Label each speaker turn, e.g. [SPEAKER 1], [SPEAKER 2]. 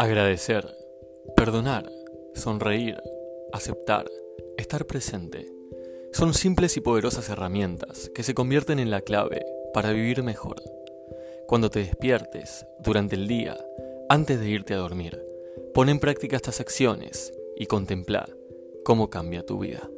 [SPEAKER 1] Agradecer, perdonar, sonreír, aceptar, estar presente, son simples y poderosas herramientas que se convierten en la clave para vivir mejor. Cuando te despiertes, durante el día, antes de irte a dormir, pon en práctica estas acciones y contempla cómo cambia tu vida.